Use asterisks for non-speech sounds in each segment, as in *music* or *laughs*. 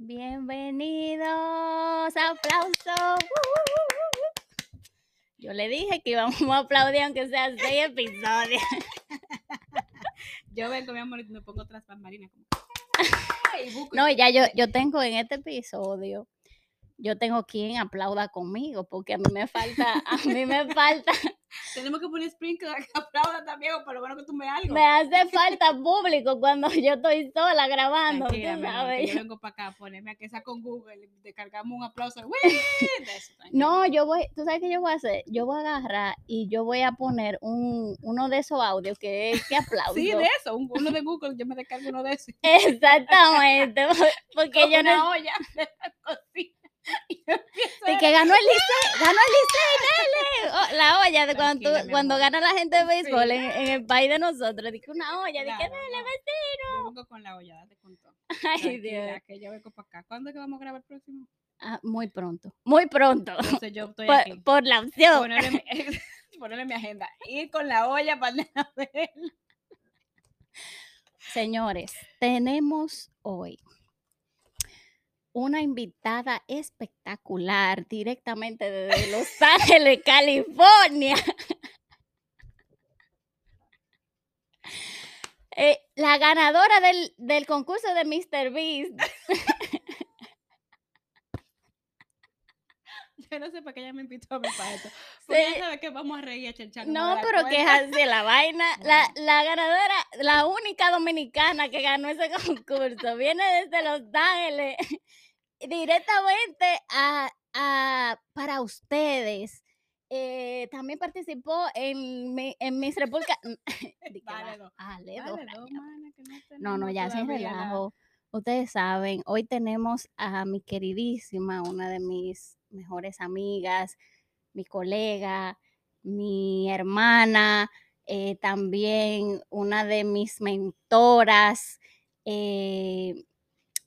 Bienvenidos, aplausos. *laughs* Yo le dije que íbamos a aplaudir aunque sea seis episodios. *laughs* Yo vengo, mi amor, y me pongo otras bambalinas. Como... *laughs* No, ya yo, yo tengo en este episodio, yo tengo quien aplauda conmigo, porque a mí me falta, a mí me falta, Tenemos que poner sprinkler que aplauda *laughs* también, o por lo menos que tú me algo. me hace falta público cuando yo estoy sola grabando, Tranquila, yo vengo para acá, ponerme a que sea con Google, descargamos un aplauso. No, yo voy, tú sabes qué yo voy a hacer, yo voy a agarrar y yo voy a poner un, uno de esos audios que es que aplauso. Sí, de eso, un- uno de Google, yo me descargo uno de esos. *laughs* Exactamente, *laughs* porque yo no una olla de la cocina. *laughs* De que ganó el *laughs* Licey, ganó el Licey, dale. Oh, la olla de cuando, tú- cuando gana la gente de béisbol Sí. en, en el país de nosotros. Dije una olla, Claro, dale, no. vecino. Yo vengo con la olla, date con todo. *laughs* Ay, Dios. que yo vengo para acá. ¿Cuándo es que vamos a grabar el próximo? Ah, muy pronto, muy pronto. Entonces yo estoy aquí. Por, por la opción. Ponerle mi, ponerle mi agenda. Ir con la olla para ver. Señores, tenemos hoy una invitada espectacular directamente desde Los Ángeles, California. Eh, la ganadora del, del concurso de Mr. Beast. Yo no sé para qué ella me invitó a mí para esto. Porque Sí. ella sabe que vamos a reír a no pero que es así la vaina. *laughs* La, la ganadora, la única dominicana que ganó ese *laughs* concurso, viene desde Los Ángeles directamente a, a- para ustedes. Eh, también participó en, mi- en Miss República. *laughs* *laughs* Mana, que no No, ya sin relajo. Ustedes saben, hoy tenemos a mi queridísima, una de mis mejores amigas, mi colega, mi hermana, eh, también una de mis mentoras, eh,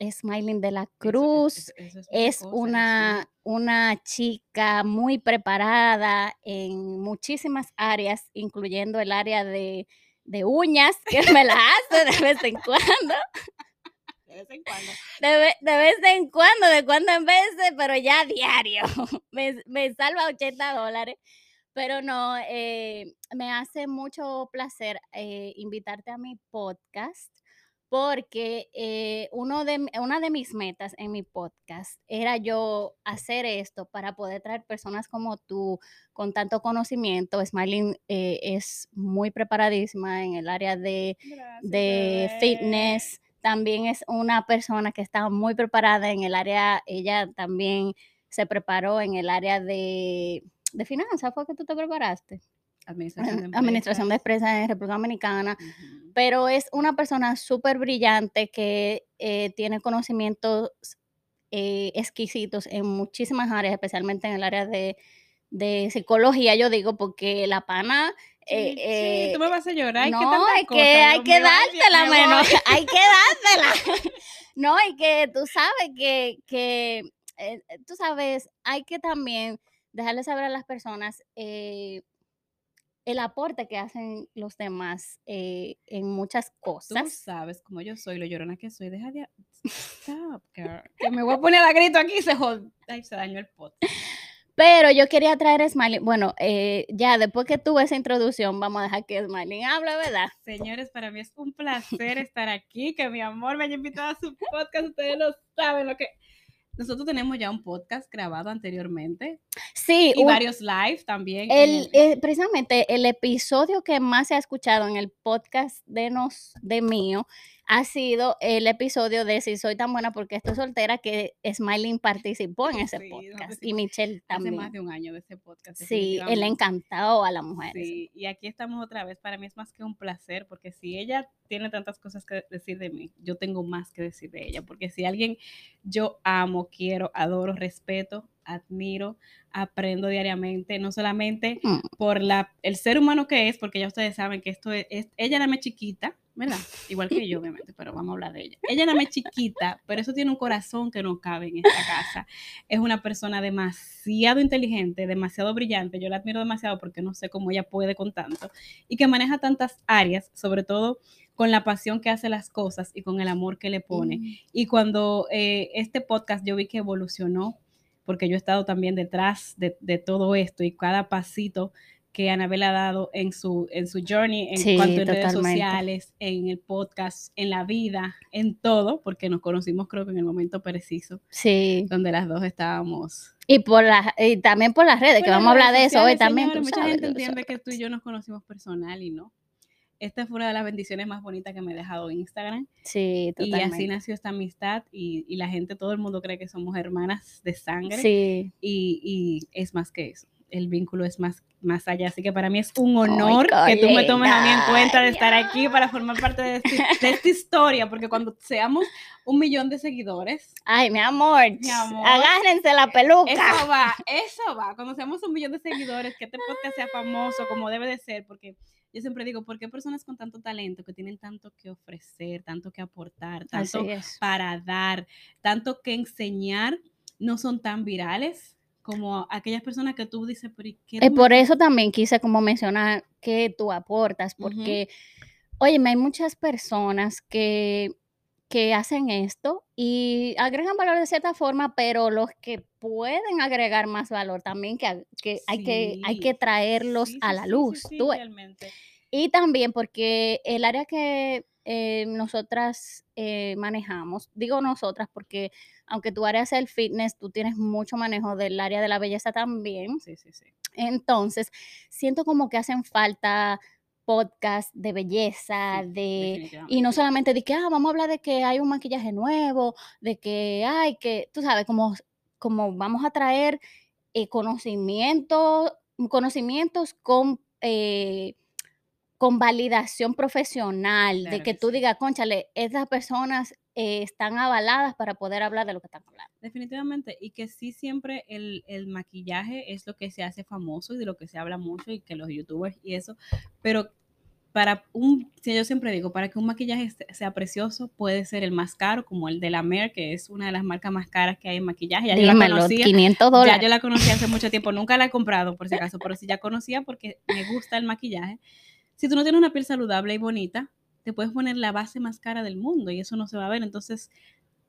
Smiling de la Eso- Cruz eso- eso es una, una chica muy preparada en muchísimas áreas, incluyendo el área de, de uñas, *laughs* que me la hace de vez en cuando, De vez en cuando. de vez en cuando, de cuando en vez, pero ya diario. *laughs* Me, me salva 80 dólares. Pero no, eh, me hace mucho placer eh, invitarte a mi podcast porque eh, uno de, una de mis metas en mi podcast era yo hacer esto para poder traer personas como tú con tanto conocimiento. Smiling eh, es muy preparadísima en el área de, Gracias, de fitness. También es una persona que está muy preparada en el área, ella también se preparó en el área de, de finanzas, ¿fue que tú te preparaste? Administración de *laughs* Administración de empresas. en República Dominicana pero es una persona súper brillante que eh, tiene conocimientos eh, exquisitos en muchísimas áreas, especialmente en el área de, de psicología, yo digo, porque la pana... eh, Sí, tú me vas a llorar. ¿qué no, es que *laughs* hay que dártela, me menos, hay que dártela. No, y que tú sabes que, que tú sabes, hay que también dejarle saber a las personas eh, el aporte que hacen los demás eh, en muchas Tú cosas. sabes como yo soy, lo llorona que soy. Deja de. Stop, *laughs* girl. Que me voy a poner a grito aquí y se jod... Ay, se dañó el pot. Pero yo quería traer a Smiling. Bueno, eh, ya después que tuve esa introducción, vamos a dejar que Smiling hable, ¿verdad? Señores, para mí es un placer estar aquí, que mi amor me haya invitado a su podcast. Ustedes lo saben lo que. Nosotros tenemos ya un podcast grabado anteriormente Sí, y un- varios live también. el, el- eh, precisamente el episodio que más se ha escuchado en el podcast de nos de mío ha sido el episodio de Si soy tan buena porque estoy soltera que Smiling participó en ese Sí, podcast y Michelle hace también. más de un año de ese podcast. Sí, él encantado a la mujer. Sí, y aquí estamos otra vez. Para mí es más que un placer, porque si ella tiene tantas cosas que decir de mí, yo tengo más que decir de ella. Porque si alguien yo amo, quiero, adoro, respeto, admiro, aprendo diariamente, no solamente Mm. por la, el ser humano que es, porque ya ustedes saben que esto es, es- ella era más chiquita, ¿verdad? Igual que yo, obviamente, pero vamos a hablar de ella. Ella era más chiquita, pero eso tiene un corazón que no cabe en esta casa. Es una persona demasiado inteligente, demasiado brillante. Yo la admiro demasiado porque no sé cómo ella puede con tanto y que maneja tantas áreas, sobre todo con la pasión que hace las cosas y con el amor que le pone. Mm. Y cuando eh, este podcast yo vi que evolucionó, porque yo he estado también detrás de, de todo esto y cada pasito que Anabel ha dado en su, en su journey, en Sí, cuanto en redes totalmente. sociales, en el podcast, en la vida, en todo, porque nos conocimos creo que en el momento preciso, Sí. donde las dos estábamos. Y por las y también por las redes, que Bueno, vamos a las hablar de redes eso hoy también. señores, tú mucha sabes, gente entiende que tú y yo nos conocimos personal y no. Esta fue una de las bendiciones más bonitas que me ha dejado Instagram. Sí, Y así totalmente. nació esta amistad y, y la gente, todo el mundo cree que somos hermanas de sangre Sí. y, y es más que eso. El vínculo es más, más allá. Así que para mí es un honor que tú me tomes a mí en cuenta de estar aquí para formar parte de, este- de esta historia, porque cuando seamos un millón de seguidores, Ay, mi amor, Mi amor. agárrense la peluca. eso va, eso va. Cuando seamos un millón de seguidores, que este podcast sea famoso como debe de ser, porque yo siempre digo, ¿por qué personas con tanto talento, que tienen tanto que ofrecer, tanto que aportar, tanto para dar, tanto que enseñar, no son tan virales como aquellas personas que tú dices, ¿y qué Eh, por eso también quise como mencionar que tú aportas, porque, oye, hay muchas personas que, que hacen esto y agregan valor de cierta forma, pero los que pueden agregar más valor también, que, que, hay, que hay que traerlos sí, a la luz. tú. Y también porque el área que eh, nosotras eh, manejamos, digo nosotras porque aunque tu área sea el fitness, tú tienes mucho manejo del área de la belleza también. Sí, sí, sí. Entonces, siento como que hacen falta podcasts de belleza, Sí, de... Y no solamente de que, ah, vamos a hablar de que hay un maquillaje nuevo, de que hay que, tú sabes, como, como vamos a traer eh, conocimientos, conocimientos con, eh, con validación profesional, de que que tú sí. digas, conchale, estas personas eh, están avaladas para poder hablar de lo que están hablando. Definitivamente, y que sí siempre el, el maquillaje es lo que se hace famoso y de lo que se habla mucho y que los youtubers y eso, pero para un, si yo siempre digo, para que un maquillaje se- sea precioso puede ser el más caro, como el de la Mer, que es una de las marcas más caras que hay en maquillaje. Ya yo la Dímelo, conocía, 500 ya dólares. yo la conocía hace mucho *laughs* tiempo, nunca la he comprado por si acaso, pero sí ya conocía porque me gusta el maquillaje. Si tú no tienes una piel saludable y bonita, te puedes poner la base más cara del mundo y eso no se va a ver. Entonces,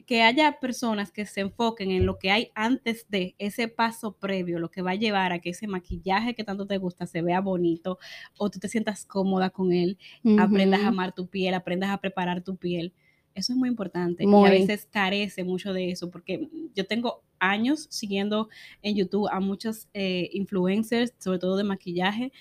que haya personas que se enfoquen en lo que hay antes de ese paso previo, lo que va a llevar a que ese maquillaje que tanto te gusta se vea bonito o tú te sientas cómoda con él, aprendas a amar tu piel, aprendas a preparar tu piel. Eso es muy importante y Muy. a veces carece mucho de eso porque yo tengo años siguiendo en YouTube a muchos eh, influencers, sobre todo de maquillaje,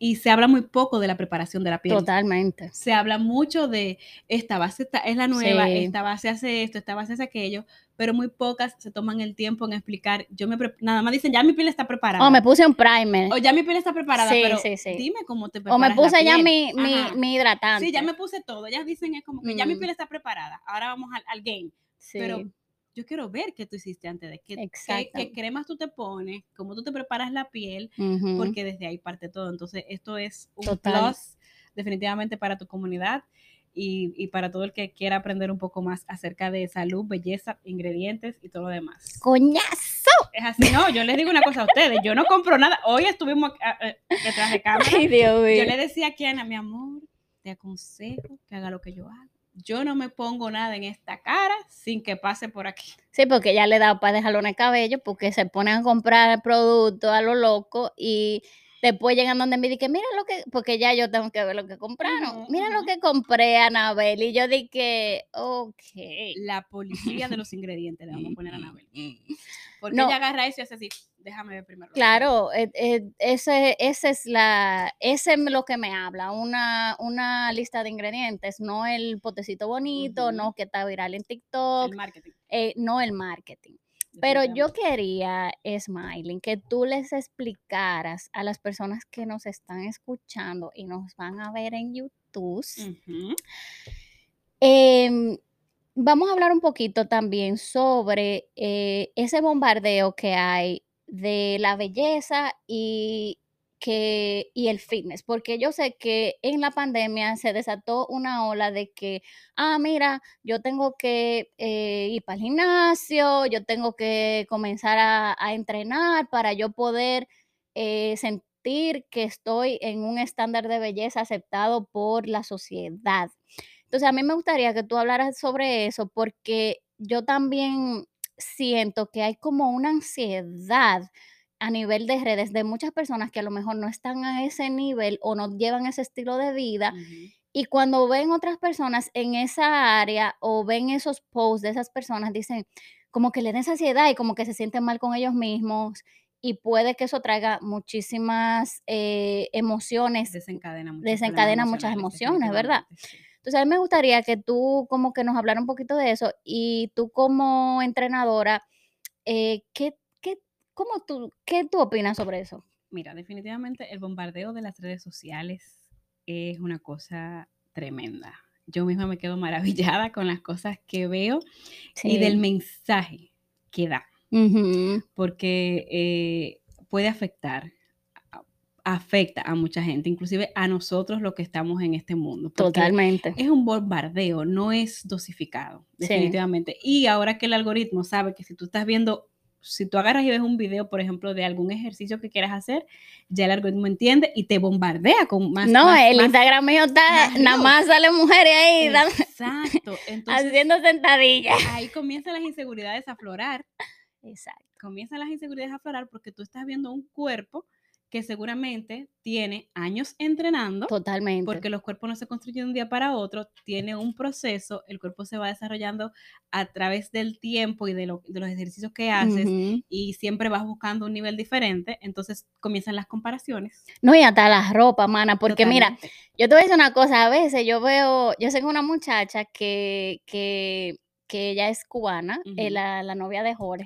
y se habla muy poco de la preparación de la piel Totalmente. se habla mucho de esta base esta- es la nueva, Sí. esta base hace esto, esta base hace aquello, pero muy pocas se toman el tiempo en explicar. Yo me nada más dicen, ya mi piel está preparada. Oh, me puse un primer. o ya mi piel está preparada, Sí, pero sí, sí. dime cómo te O preparas me la puse ya mi, mi, mi hidratante. Sí, ya me puse todo. Ellas dicen es como que ya mi Mm. piel está preparada. Ahora vamos al, al game. Sí, Pero yo quiero ver qué tú hiciste antes de qué, qué, Exacto. qué cremas tú te pones, cómo tú te preparas la piel, porque desde ahí parte todo. Entonces, esto es un Total. plus definitivamente para tu comunidad y, y para todo el que quiera aprender un poco más acerca de salud, belleza, ingredientes y todo lo demás. ¡Coñazo! Es así, no, yo les digo una cosa a ustedes, yo no compro nada. Hoy estuvimos ah, eh, detrás de *laughs* cámara. Ay, Dios Yo le decía a Kiana, mi amor, te aconsejo que haga lo que yo hago. Yo no me pongo nada en esta cara sin que pase por aquí. Sí, porque ya le da para dejarlo en el cabello, porque se ponen a comprar productos a lo loco y después llegan donde me dicen, mira lo que, porque ya yo tengo que ver lo que compraron. Mira lo que compré, Anabel. Y yo dije, ok. La policía de los ingredientes le vamos a poner a Anabel. Porque No. ella agarra eso y hace así, déjame ver primero. Claro, eh, eh, ese, ese es la, ese es lo que me habla, una, una lista de ingredientes, no el potecito bonito, no que está viral en. TikTok, El marketing. eh, no el marketing. Pero yo quería, Smiling, que tú les explicaras a las personas que nos están escuchando y nos van a ver en YouTube. Em, vamos a hablar un poquito también sobre eh, ese bombardeo que hay de la belleza y, que, y el fitness, porque yo sé que en la pandemia se desató una ola de que, ah, mira, yo tengo que eh, ir para el gimnasio, yo tengo que comenzar a, entrenar para yo poder eh, sen- sentir que estoy en un estándar de belleza aceptado por la sociedad. Entonces, a mí me gustaría que tú hablaras sobre eso porque yo también siento que hay como una ansiedad a nivel de redes de muchas personas que a lo mejor no están a ese nivel o no llevan ese estilo de vida y cuando ven otras personas en esa área o ven esos posts de esas personas, dicen como que le den ansiedad y como que se sienten mal con ellos mismos y puede que eso traiga muchísimas eh, emociones, Desencadena desencadena muchas emociones, ¿verdad? sí. Entonces a mí me gustaría que tú como que nos hablara un poquito de eso y tú como entrenadora, eh, ¿qué, qué, cómo tú, ¿qué tú opinas sobre eso? Mira, definitivamente el bombardeo de las redes sociales es una cosa tremenda. Yo misma me quedo maravillada con las cosas que veo y del mensaje que da, porque eh, puede afectar, afecta a mucha gente, inclusive a nosotros los que estamos en este mundo, Totalmente. es un bombardeo, no es dosificado, Sí. definitivamente. Y ahora que el algoritmo sabe que si tú estás viendo, si tú agarras y ves un video, por ejemplo, de algún ejercicio que quieras hacer, ya el algoritmo entiende y te bombardea con más. No, más- el más- Instagram mío está, nada más salen mujeres ahí Exacto. *laughs* Entonces, haciendo sentadillas. ahí comienzan las inseguridades a aflorar. Exacto. Comienzan las inseguridades a aflorar porque tú estás viendo un cuerpo que seguramente tiene años entrenando. Totalmente. porque los cuerpos no se construyen de un día para otro, tiene un proceso, el cuerpo se va desarrollando a través del tiempo y de, lo- de los ejercicios que haces y siempre vas buscando un nivel diferente, entonces comienzan las comparaciones. No, y hasta la ropa, mana, porque mira, yo te voy a decir una cosa, a veces yo veo, yo sé que una muchacha que, que, que ella es cubana, eh, Ujú. la, la novia de Jorge,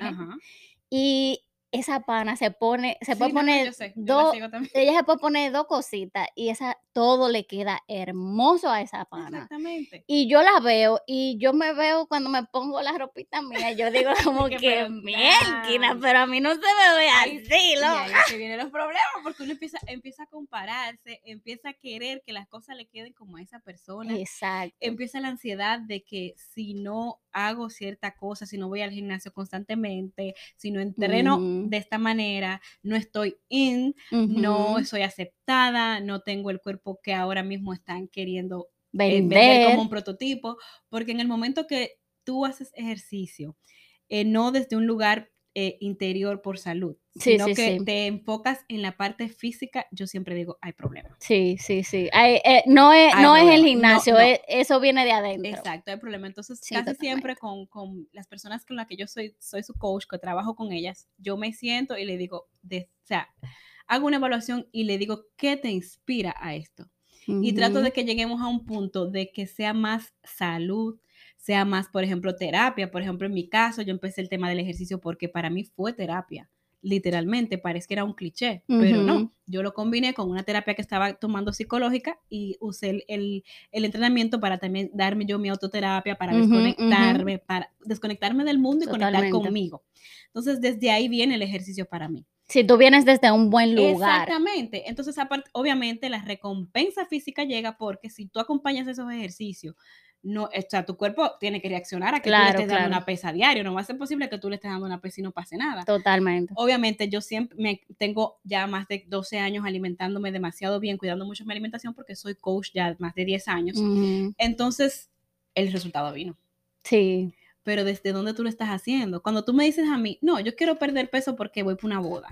y esa pana se pone, se Sí, puede no, poner sé, dos, ella se puede poner dos cositas y esa todo le queda hermoso a esa pana. Exactamente. Y yo la veo y yo me veo cuando me pongo la ropita mía, yo digo *laughs* como que, que mierda, pero a mí no se me ve Ahí- así, Y ahí loca. es que vienen los problemas, porque uno empieza, empieza a compararse, empieza a querer que las cosas le queden como a esa persona. Exacto. empieza la ansiedad de que si no hago cierta cosa, si no voy al gimnasio constantemente, si no entreno De esta manera, no estoy in, no soy aceptada, no tengo el cuerpo que ahora mismo están queriendo eh, vender Vender. como un prototipo, porque en el momento que tú haces ejercicio, eh, no desde un lugar eh, interior por salud, Sí, sino sí, que sí. te enfocas en la parte física, yo siempre digo, hay problemas. Sí, sí, sí. Eh, no es, Hay no es el problema. No, gimnasio, no. es- eso viene de adentro. Exacto, hay problema. Entonces, casi totalmente. siempre con, con las personas con las que yo soy, soy su coach, que trabajo con ellas, yo me siento y le digo, de- o sea, hago una evaluación y le digo, ¿qué te inspira a esto? Y trato de que lleguemos a un punto de que sea más salud, sea más, por ejemplo, terapia. Por ejemplo, en mi caso, yo empecé el tema del ejercicio porque para mí fue terapia. Literalmente, parece que era un cliché, pero Ujú. no. Yo lo combiné con una terapia que estaba tomando psicológica y usé el, el- el entrenamiento para también darme yo mi autoterapia, para Ujú, ujú. desconectarme, para desconectarme del mundo y conectar Totalmente. conmigo. Entonces, desde ahí viene el ejercicio para mí. Si tú vienes desde un buen lugar. Exactamente. Entonces, aparte, obviamente, la recompensa física llega porque si tú acompañas esos ejercicios, no, o sea, tu cuerpo tiene que reaccionar a que tú le Claro, estés dando claro. una pesa a diario. No va a ser posible que tú le estés dando una pesa y no pase nada. Totalmente. Obviamente, yo siempre me, tengo ya más de 12 años alimentándome demasiado bien, cuidando mucho mi alimentación porque soy coach ya más de 10 años. Entonces, el resultado vino. Sí. Pero ¿desde dónde tú lo estás haciendo? Cuando tú me dices a mí, no, yo quiero perder peso porque voy para una boda,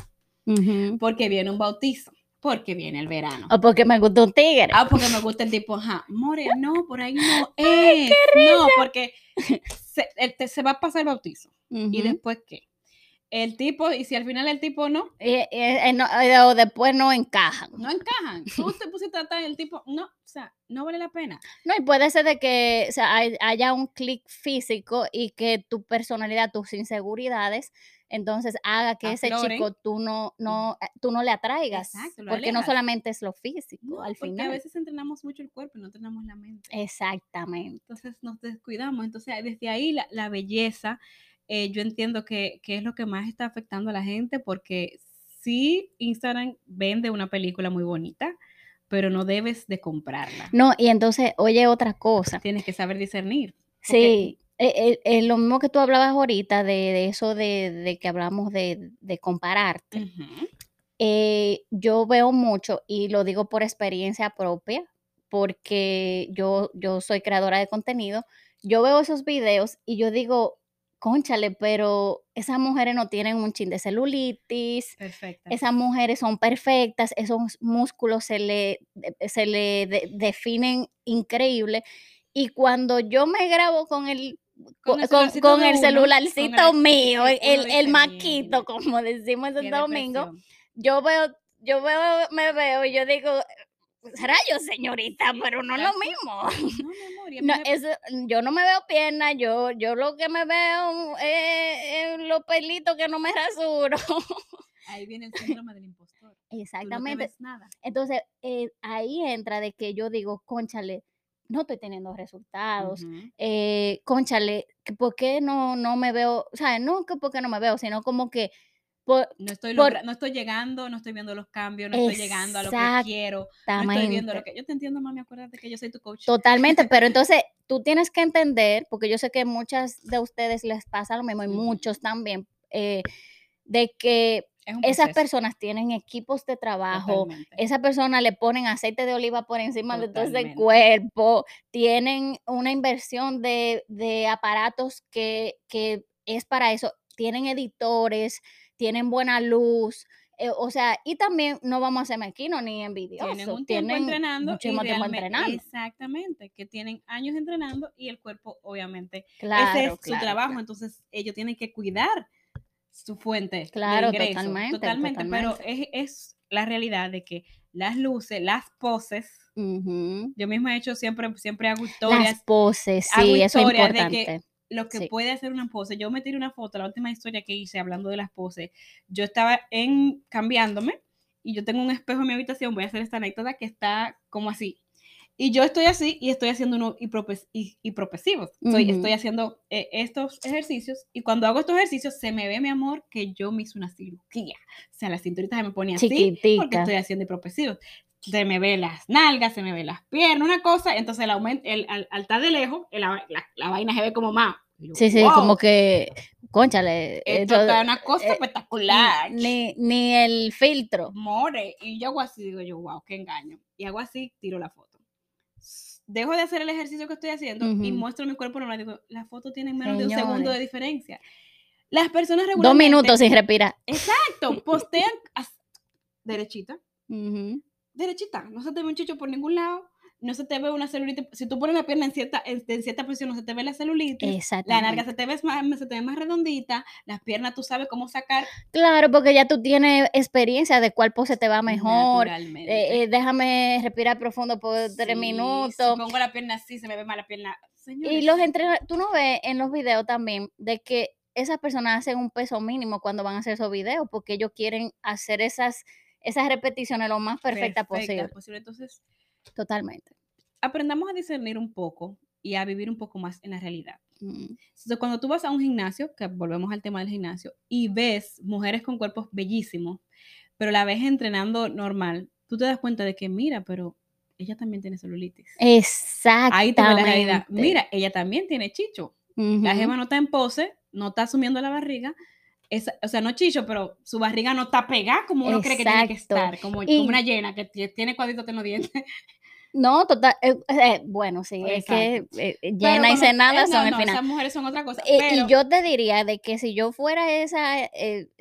Ujú. porque viene un bautizo, porque viene el verano. O porque me gusta un tigre. Ah, porque me gusta el tipo, ajá, more, no, por ahí no *laughs* es. no, porque *laughs* se, el- te- se va a pasar el bautizo. ¿Y después qué? El tipo, y si al final el tipo no, eh, no, eh, o después no encajan. no encajan. Tú te pusiste a tratar el tipo, no, o sea, no vale la pena. No, y puede ser de que o sea, hay- haya un clic físico y que tu personalidad, tus inseguridades, entonces haga que ese Afloren. chico tú no, no, eh, tú no le atraigas. Exacto, porque no solamente es lo físico, No, al porque a veces entrenamos mucho el cuerpo y no entrenamos la mente. Exactamente. Entonces nos descuidamos. Entonces desde ahí la, la belleza, eh, yo entiendo que, que es lo que más está afectando a la gente porque sí, Instagram vende una película muy bonita, pero no debes de comprarla. No, y entonces, oye, otra cosa. Tienes que saber discernir. Sí, eh, eh, eh, lo mismo que tú hablabas ahorita de, de eso de, de que hablamos de, de compararte. Eh, yo veo mucho y lo digo por experiencia propia, porque yo, yo soy creadora de contenido, yo veo esos videos y yo digo, conchale, pero esas mujeres no tienen un chin de celulitis, Perfecta. esas mujeres son perfectas, esos músculos se le, se le de- definen increíble. Y cuando yo me grabo con el, Con con, el celularcito con el uno, con celularcito el- mío, el, el maquito, "Mierda, como decimos en Domingo, depresión". yo veo, yo veo, me veo y yo digo, rayos, señorita, pero no es lo mismo. No, *laughs* No, eso, yo no me veo pierna, yo, yo lo que me veo es, es los pelitos que no me rasuro. ahí viene el *laughs* síndrome del impostor. No Exactamente. nada. Entonces, eh, ahí entra de que yo digo, conchale, no estoy teniendo resultados. Ujú. eh, conchale, ¿por qué no, no me veo? O sea, no que por qué no me veo, sino como que por, No estoy, Por- logra- no estoy llegando, no estoy viendo los cambios, no estoy llegando a lo que quiero, no estoy viendo lo que... Yo te entiendo, mami, acuérdate que yo soy tu coach. Totalmente, pero *laughs* entonces tú tienes que entender, porque yo sé que muchas de ustedes les pasa lo mismo y muchos también, eh, de que esas personas tienen equipos de trabajo, esas personas le ponen aceite de oliva por encima de todo ese Totalmente. cuerpo, tienen una inversión de, de aparatos que, que es para eso, tienen editores, tienen buena luz, eh, o sea, y también no vamos a ser mezquinos ni envidiosos, Tienen un tiempo entrenando muchísimo tiempo entrenando. exactamente, que tienen años entrenando y el cuerpo, obviamente, Claro, ese es su trabajo, claro. entonces ellos tienen que cuidar su fuente Claro, de ingreso, totalmente, totalmente, pero es, es la realidad de que las luces, las poses, yo misma he hecho siempre, siempre hago Las historias, poses, hago sí, eso es historias de que importante. lo que Sí. puede hacer una pose. Yo me tiré una foto, la última historia que hice hablando de las poses. Yo estaba en cambiándome y yo tengo un espejo en mi habitación, voy a hacer esta anécdota que está como así. Y yo estoy así y estoy haciendo unos hipropes- hi- hipropresivos. Estoy, haciendo eh, estos ejercicios y cuando hago estos ejercicios se me ve, mi amor, que yo me hice una cirugía. O sea, la cinturita se me pone así porque estoy haciendo hipropresivos. Se me ve las nalgas, se me ve las piernas, una cosa. Entonces, el aumento, el, al, al estar de lejos, el- la, la- vaina se ve como más. Yo, Sí, sí, "Wow, como que, conchale, Esto está una cosa eh, espectacular. ni, ni el filtro. More. Y yo hago así, digo yo, wow, qué engaño. Y hago así, tiro la foto. Dejo de hacer el ejercicio que estoy haciendo y muestro mi cuerpo normal. Digo, la foto tiene menos de un segundo de diferencia. Las personas Dos regularmente... minutos sin respirar. Exacto, *laughs* postean derechita, derechita. No se te ve un chicho por ningún lado. No se te ve una celulitis. Si tú pones la pierna en cierta, en, en cierta posición, no se te ve la celulitis. La narga se te, ve más, se te ve más redondita. Las piernas tú sabes cómo sacar Claro, porque ya tú tienes experiencia de cuál pose te va mejor. eh, eh, déjame respirar profundo por tres Sí, Si minutos. pongo la pierna así, se me ve más la pierna. Y Señores, los entrenadores, tú no ves en los videos también de que esas personas hacen un peso mínimo cuando van a hacer esos videos, porque ellos quieren hacer esas, esas repeticiones lo más perfectas perfecta, posible. posible. Entonces, Totalmente. aprendamos a discernir un poco y a vivir un poco más en la realidad. Mm, Entonces, cuando tú vas a un gimnasio, que volvemos al tema del gimnasio, y ves mujeres con cuerpos bellísimos, pero la ves entrenando normal, tú te das cuenta de que, mira, pero ella también tiene celulitis. Ahí te ve la realidad. Mira, ella también tiene chicho. La Ujú. gema no está en pose, no está asumiendo la barriga. Esa- o sea, no chicho, pero su barriga no está pegada como uno cree que tiene que estar, como, Y- como una llena que tie- tiene cuadritos en los dientes. *laughs* No, total, eh, eh, bueno, sí, es que eh, llena y cenada no, son el no, final. Esas mujeres son otra cosa. Pero, Y yo te diría de que si yo fuera esa,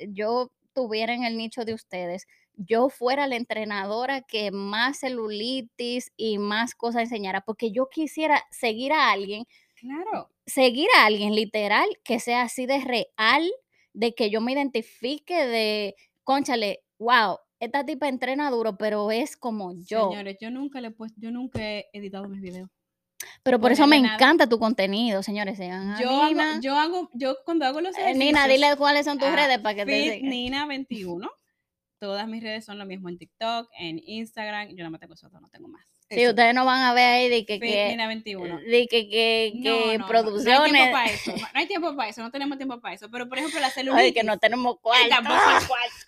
yo tuviera en el nicho de ustedes, yo fuera la entrenadora que más celulitis y más cosas enseñara, porque yo quisiera seguir a alguien, claro, seguir a alguien literal que sea así de real, de que yo me identifique de, conchale, wow, esta tipa entrena duro, pero es como yo. señores, yo nunca le he puesto, yo nunca he editado mis videos. Pero por eso me nada. encanta tu contenido, señores. Yo hago, yo hago, yo cuando hago los Eh, Nina, dile cuáles son tus ah, redes para que te Fit sigan. Nina *laughs* 21. Todas mis redes son lo mismo en TikTok, en Instagram. Yo no me tengo eso, no tengo más. Sí, Eso, ustedes no van a ver ahí de que, que, Nina 21. de que, que, No, que no, no, No hay tiempo producciones. para eso. *laughs* No, hay tiempo para eso. No tenemos tiempo para eso. Pero, por ejemplo, la Ay, celulitis. que no tenemos Ay, cuarto.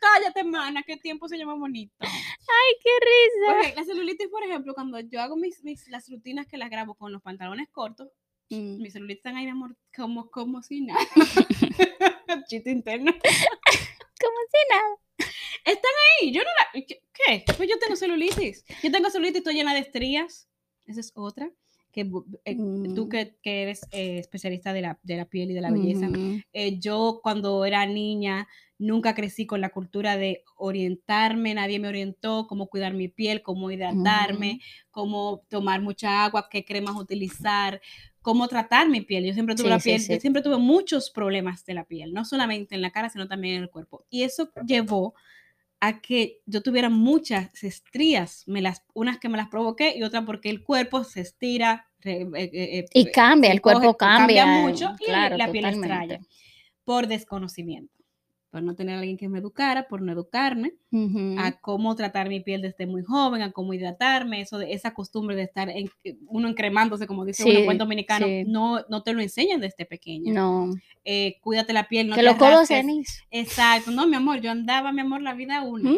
Cállate, mana. Qué tiempo se llama bonito. Ay, qué risa. Ok, la celulitis, por ejemplo, cuando yo hago mis, mis, las rutinas que las grabo con los pantalones cortos, Mm. mis celulitis están ahí, como, como si nada. *laughs* *laughs* Chiste interno. Como si nada. Están ahí. Yo no la. ¿Qué? Pues yo tengo celulitis. Yo tengo celulitis, estoy llena de estrías. Esa es otra. Que eh, tú Mm. que, que eres eh, especialista de la, de la piel y de la belleza. Ujú. eh, yo cuando era niña nunca crecí con la cultura de orientarme, nadie me orientó cómo cuidar mi piel, cómo hidratarme, cómo tomar mucha agua, qué cremas utilizar, cómo tratar mi piel. Yo siempre tuve Sí, la sí, piel, sí. yo siempre tuve muchos problemas de la piel, no solamente en la cara, sino también en el cuerpo. Y eso llevó a que yo tuviera muchas estrías, me las, unas que me las provoqué y otras porque el cuerpo se estira. re- eh, eh, eh, Y cambia, el cuerpo cambia cambia. mucho y la piel extraña por desconocimiento, por no tener a alguien que me educara, por no educarme a cómo tratar mi piel desde muy joven, a cómo hidratarme, eso de esa costumbre de estar en, uno encremándose, como dice uno en Sí, buen dominicano, sí. no, no te lo enseñan desde pequeña. No, Eh, cuídate la piel, no que te los codos. Exacto, no, mi amor, yo andaba, mi amor, la vida una.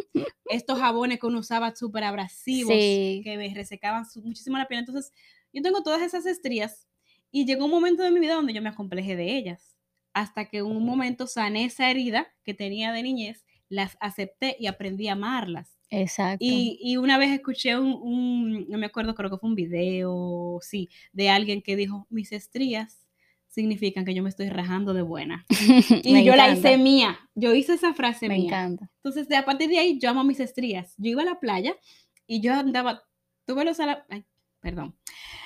Estos jabones que uno usaba súper abrasivos, Sí. que me resecaban muchísimo la piel. Entonces, yo tengo todas esas estrías y llegó un momento de mi vida donde yo me acomplejé de ellas. Hasta que en un momento sané esa herida que tenía de niñez, las acepté y aprendí a amarlas. Exacto. Y, y una vez escuché un, un- no me acuerdo, creo que fue un video, sí, de alguien que dijo, mis estrías significan que yo me estoy rajando de buena. *laughs* Y Me yo la hice mía. Yo hice esa frase Me mía. encanta. Entonces, de, a partir de ahí, yo amo mis estrías. Yo iba a la playa y yo andaba, tú ves los a la, ay, perdón.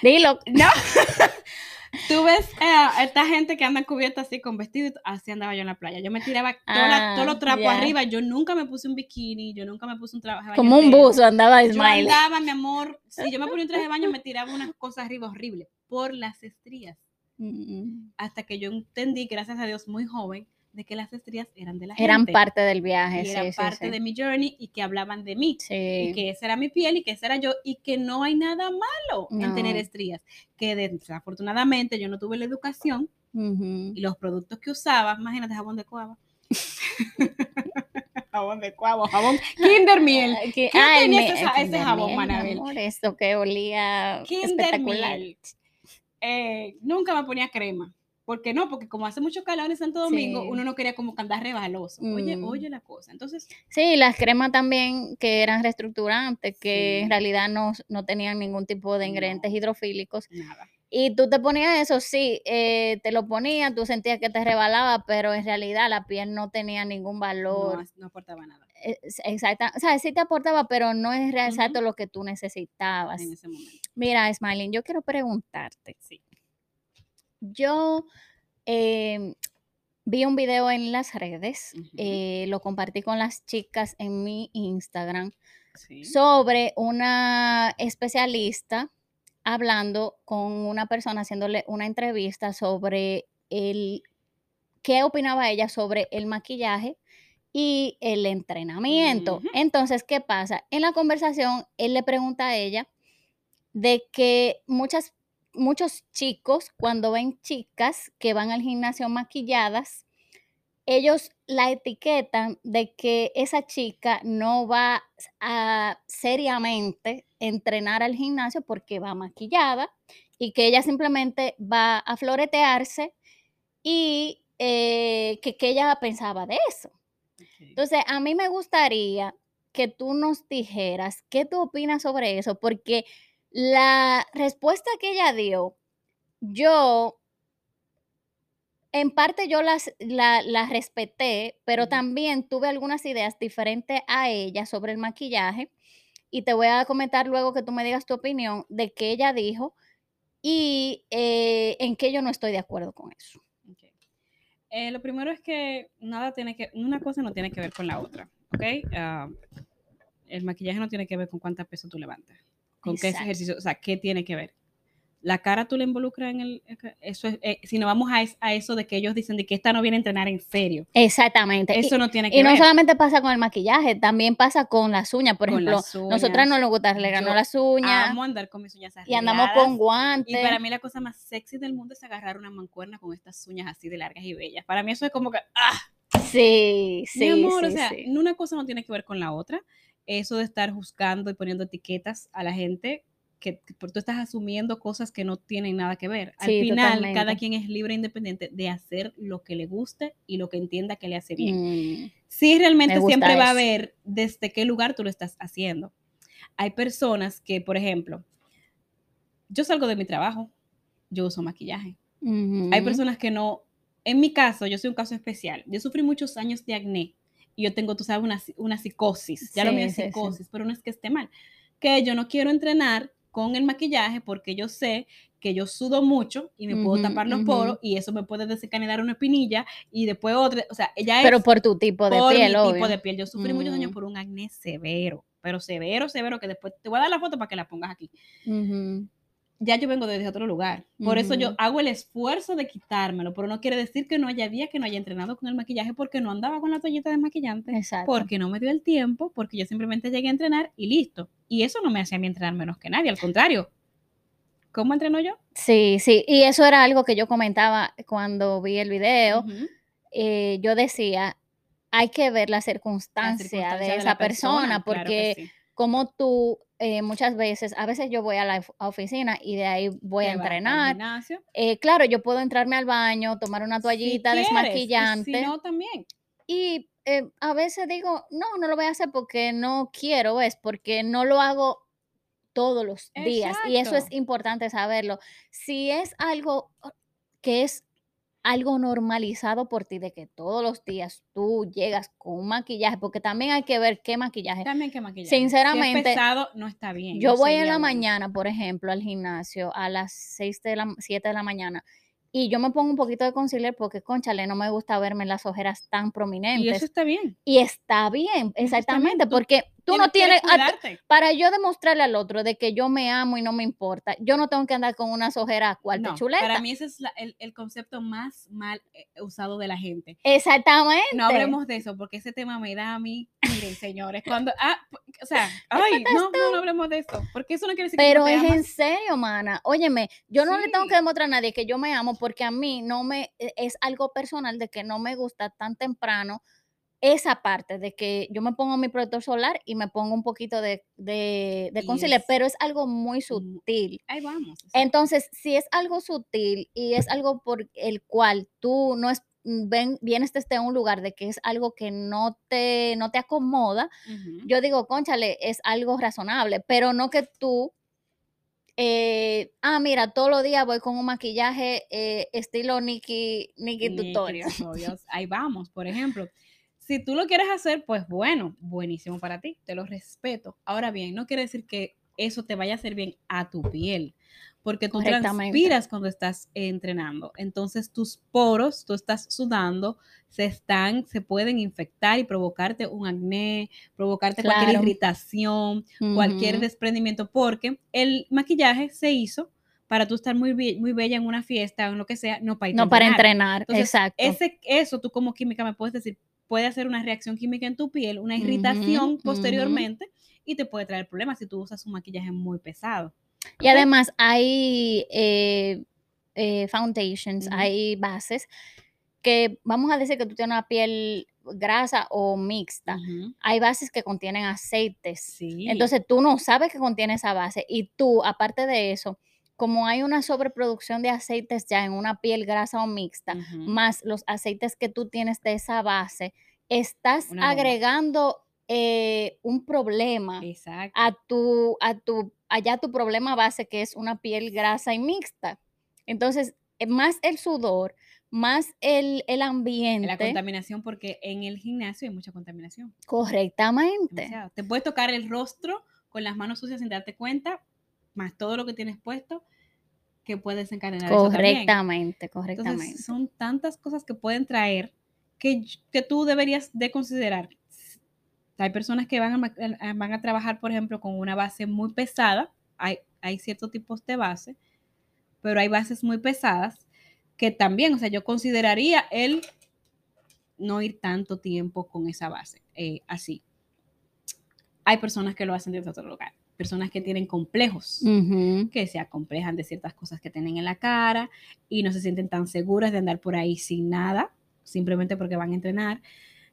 Dilo. No. *laughs* Tú ves eh, esta gente que anda cubierta así con vestido, así andaba yo en la playa. Yo me tiraba Ah, todos los trapos ya. arriba. Yo nunca me puse un bikini, yo nunca me puse un traje de baño Como un buzo andaba Yo Smiley. andaba, mi amor, si yo me ponía un traje de baño, me tiraba unas cosas arriba horribles por las estrías. Mm, Hasta que yo entendí, gracias a Dios, muy joven, de que las estrías eran de la Eran gente. parte del viaje, sí, eran sí, parte sí. de mi journey y que hablaban de mí. Y que esa era mi piel y que esa era yo y que no hay nada malo en tener No. estrías. Que desafortunadamente yo no tuve la educación y los productos que usaba, imagínate jabón de cuava. *laughs* jabón de cuava, jabón Kinder Miel. *laughs* ¿Qué ay, tenía me- ese sa- ese Kinder jabón, Manabel? esto que olía Kinder espectacular. Miel. Eh, nunca me ponía crema. ¿Por qué no? Porque como hace mucho calor en Santo Domingo, Sí. uno no quería como que andar rebaloso. Oye, Mm. oye la cosa. Entonces, Sí, las cremas también que eran reestructurantes, que en realidad no, no tenían ningún tipo de ingredientes No. hidrofílicos. nada. Y tú te ponías eso, sí, eh, te lo ponías, tú sentías que te rebalaba, pero en realidad la piel no tenía ningún valor. No, no aportaba nada Exacta, o sea, sí te aportaba, pero no es exacto lo que tú necesitabas. en ese momento. Mira, Smiling, yo quiero preguntarte. Sí. Yo em, vi un video en las redes, eh, lo compartí con las chicas en mi Instagram Sí. sobre una especialista hablando con una persona haciéndole una entrevista sobre el qué opinaba ella sobre el maquillaje y el entrenamiento. Entonces, ¿qué pasa? En la conversación, él le pregunta a ella de que muchas, muchos chicos, cuando ven chicas que van al gimnasio maquilladas, ellos la etiquetan de que esa chica no va a seriamente entrenar al gimnasio porque va maquillada y que ella simplemente va a floretearse y eh, que, que ella pensaba de eso. Entonces, a mí me gustaría que tú nos dijeras qué tú opinas sobre eso, porque la respuesta que ella dio, yo, en parte yo las, la, la respeté, pero también tuve algunas ideas diferentes a ella sobre el maquillaje y te voy a comentar luego que tú me digas tu opinión de qué ella dijo y eh, en qué yo no estoy de acuerdo con eso. Eh, lo primero es que nada tiene que, una cosa no tiene que ver con la otra, ¿ok? Ah, el maquillaje no tiene que ver con cuánta peso tú levantas, con qué Exacto. ejercicio, o sea, ¿qué tiene que ver? La cara tú la involucras en el, eso es, eh, si no vamos a, es- a eso de que ellos dicen de que esta no viene a entrenar en serio, Exactamente. Y- eso no tiene que Y no ver. solamente pasa con el maquillaje, también pasa con las uñas. Por Con ejemplo, las nosotras no uñas. nos gusta arreglarnos las uñas Amo andar con mis uñas y andamos con arregladas. guantes. Y para mí la cosa más sexy del mundo es agarrar una mancuerna con estas uñas así de largas y bellas. Para mí eso es como que, ¡ah! Sí, sí, Mi amor, sí, o sea, sí. una cosa no tiene que ver con la otra. Eso de estar juzgando y poniendo etiquetas a la gente, que, que tú estás asumiendo cosas que no tienen nada que ver. Al Sí, final, totalmente. cada quien es libre e independiente de hacer lo que le guste y lo que entienda que le hace bien. Mm, Sí, realmente siempre va a eso. ver desde qué lugar tú lo estás haciendo. Hay personas que, por ejemplo, yo salgo de mi trabajo, yo uso maquillaje. Hay ujú. personas que no, en mi caso, yo soy un caso especial. Yo sufrí muchos años de acné y yo tengo, tú sabes, una, una psicosis. Ya lo Sí, mío es sí, sí. psicosis, pero no es que esté mal. Que yo no quiero entrenar con el maquillaje porque yo sé que yo sudo mucho y me puedo tapar los poros y eso me puede desencadenar una espinilla y después otra. O sea, ella Pero es por tu tipo de por piel, mi obvio. tipo de piel. Yo sufrí muchos años Mm. por un acné severo, pero severo, severo, que después te voy a dar la foto para que la pongas aquí. Ya yo vengo desde otro lugar. Por eso yo hago el esfuerzo de quitármelo, pero no quiere decir que no haya día que no haya entrenado con el maquillaje porque no andaba con la toallita de maquillante, Exacto. porque no me dio el tiempo, porque yo simplemente llegué a entrenar y listo. Y eso no me hace a mí entrenar menos que nadie, al contrario. ¿Cómo entreno yo? Sí, sí, y eso era algo que yo comentaba cuando vi el video. Eh, yo decía, hay que ver la La circunstancia, de de esa persona, porque. Como tú eh, muchas veces, a veces yo voy a la oficina y de ahí voy a Te entrenar. Eh, claro, yo puedo entrarme al baño, tomar una Si toallita quieres, desmaquillante. Si no, también. Y eh, a veces digo, no, no lo voy a hacer porque no quiero, es porque no lo hago todos los días. Y eso es importante saberlo. Si es algo que es algo normalizado por ti, de que todos los días tú llegas con un maquillaje, porque también hay que ver qué maquillaje. También que maquillaje. Si Sinceramente, es pesado, no está bien. Yo no voy en la mañana, por ejemplo, al gimnasio a las 6 de la 7 de la mañana y yo me pongo un poquito de concealer porque, conchale, no me gusta verme las ojeras tan Y eso prominentes. está bien. Y está bien, Eso está bien. exactamente, porque tú no tienes que tienes, a- cuidarte. para yo demostrarle al otro de que yo me amo y no me importa, yo no tengo que andar con unas ojeras cuarta No, chuleta. para mí ese es la- el, el concepto más mal eh, usado de la gente. Exactamente. No hablemos de eso porque ese tema me da a mí, miren señores, cuando, ah, o sea, *laughs* ay, no, no, no hablemos de eso, porque eso no quiere decir que Pero no te es en serio, mana. Óyeme, yo no le tengo que demostrar a nadie que yo me amo porque a mí no me e- es algo personal de que no me gusta tan temprano esa parte de que yo me pongo mi protector solar y me pongo un poquito de, de, de concealer, pero es algo muy Mm, sutil. Ahí vamos. Entonces, si es algo sutil y es algo por el cual tú no es mm, ven, vienes desde un lugar de que es algo que no te, no te acomoda, yo digo, conchale, es algo razonable, pero no que tú, eh, ah, mira, todos los días voy con un maquillaje eh, estilo Nikki, Nikki Ni Tutorial. que tutorials, *laughs* Ahí vamos, por ejemplo. Si tú lo quieres hacer, pues bueno, buenísimo para ti, te lo respeto. Ahora bien, no quiere decir que eso te vaya a hacer bien a tu piel, porque tú transpiras cuando estás entrenando. Entonces tus poros, tú estás sudando, se están, se pueden infectar y provocarte un acné, provocarte cualquier irritación, cualquier desprendimiento, porque el maquillaje se hizo para tú estar muy, be- muy bella en una fiesta o en lo que sea, no para No para entrenar. entrenar, Entonces, exacto. ese, eso tú como química me puedes decir, puede hacer una reacción química en tu piel, una irritación posteriormente y te puede traer problemas si tú usas un maquillaje muy pesado. Y además hay eh, eh, foundations, hay bases que vamos a decir que tú tienes una piel grasa o mixta. Hay bases que contienen aceites. Sí. Entonces tú no sabes que contiene esa base y tú, aparte de eso, como hay una sobreproducción de aceites ya en una piel grasa o mixta, más los aceites que tú tienes de esa base, estás Una agregando eh, un problema Exacto. a tu, a tu, allá tu problema base que es una piel grasa y mixta. Entonces, eh, más el sudor, más el, el La ambiente, contaminación, porque en el gimnasio hay mucha contaminación. correctamente. demasiado. Te puedes tocar el rostro con las manos sucias sin darte cuenta, más todo lo que tienes puesto, que puede desencadenar eso. Correctamente, correctamente. Entonces, son tantas cosas que pueden traer que, que tú deberías de considerar. Hay personas que van a, ma- a- van a trabajar, por ejemplo, con una base muy pesada. Hay, hay ciertos tipos de base, pero hay bases muy pesadas que también, o sea, yo consideraría el no ir tanto tiempo con esa base, eh, así. Hay personas que lo hacen desde otro lugar, personas que tienen complejos que se acomplejan de ciertas cosas que tienen en la cara y no se sienten tan seguras de andar por ahí sin nada, simplemente porque van a entrenar.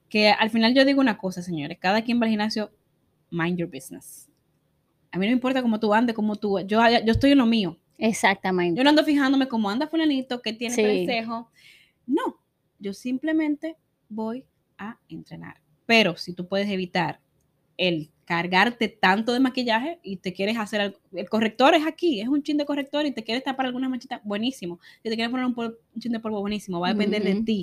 Que al final yo digo una cosa, señores, cada quien va al gimnasio, mind your business. A mí no me importa cómo tú andes, cómo tú... Yo, yo estoy en lo mío. Exactamente. Yo no ando fijándome cómo anda fulanito, que tiene Sí. consejo. No, yo simplemente voy a entrenar. Pero si tú puedes evitar el cargarte tanto de maquillaje y te quieres hacer algo, el corrector es aquí, es un chin de corrector y te quieres tapar alguna manchita, buenísimo. Si te quieres poner un, pol- un chin de polvo, buenísimo, va a depender de ti.